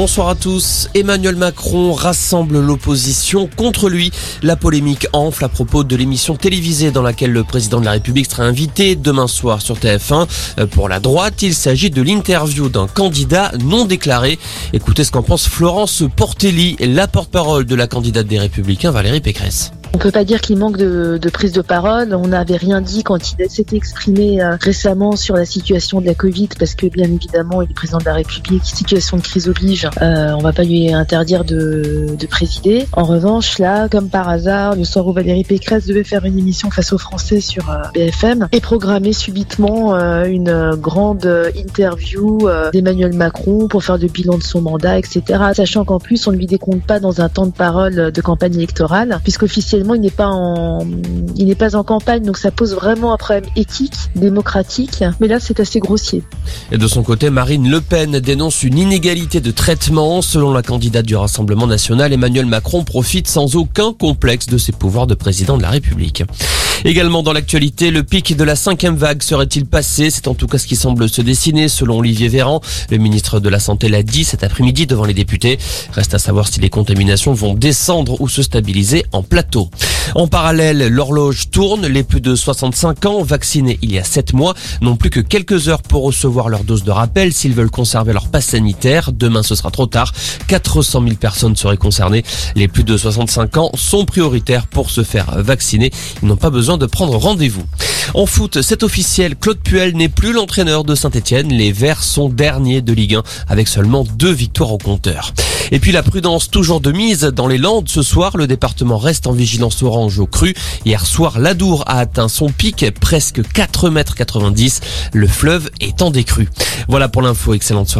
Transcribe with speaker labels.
Speaker 1: Bonsoir à tous. Emmanuel Macron rassemble l'opposition contre lui. La polémique enfle à propos de l'émission télévisée dans laquelle le président de la République sera invité demain soir sur TF1. Euh, pour la droite, il s'agit de l'interview d'un candidat non déclaré. Écoutez ce qu'en pense Florence Portelli, la porte-parole de la candidate des Républicains Valérie Pécresse.
Speaker 2: On peut pas dire qu'il manque de, de, prise de parole. On n'avait rien dit quand il s'était exprimé euh, récemment sur la situation de la Covid, parce que bien évidemment, il est président de la République, situation de crise oblige. Euh, on va pas lui interdire de, de, présider. En revanche, là, comme par hasard, le soir où Valérie Pécresse devait faire une émission face aux Français sur euh, BFM, et programmer subitement euh, une grande interview d'Emmanuel Macron pour faire le bilan de son mandat, etc. Sachant qu'en plus, on ne lui décompte pas dans un temps de parole de campagne électorale, puisqu'officiellement il n'est pas en, il n'est pas en campagne, donc ça pose vraiment un problème éthique, démocratique. Mais là, c'est assez grossier.
Speaker 1: Et de son côté, Marine Le Pen dénonce une inégalité de traitement. Selon la candidate du Rassemblement national, Emmanuel Macron profite sans aucun complexe de ses pouvoirs de président de la République. Également dans l'actualité, le pic de la cinquième vague serait-il passé? C'est en tout cas ce qui semble se dessiner selon Olivier Véran. Le ministre de la Santé l'a dit cet après-midi devant les députés. Reste à savoir si les contaminations vont descendre ou se stabiliser en plateau. En parallèle, l'horloge tourne. Les plus de 65 ans, vaccinés il y a 7 mois, n'ont plus que quelques heures pour recevoir leur dose de rappel s'ils veulent conserver leur passe sanitaire. Demain, ce sera trop tard. 400 000 personnes seraient concernées. Les plus de 65 ans sont prioritaires pour se faire vacciner. Ils n'ont pas besoin de prendre rendez-vous. En foot, c'est officiel, Claude Puel n'est plus l'entraîneur de Saint-Etienne. Les Verts sont derniers de Ligue 1 avec seulement deux victoires au compteur. Et puis la prudence toujours de mise dans les Landes. Ce soir, le département reste en vigilance orange au cru. Hier soir, l'Adour a atteint son pic, presque 4 mètres 90. Le fleuve est en décrue. Voilà pour l'info. Excellente soirée.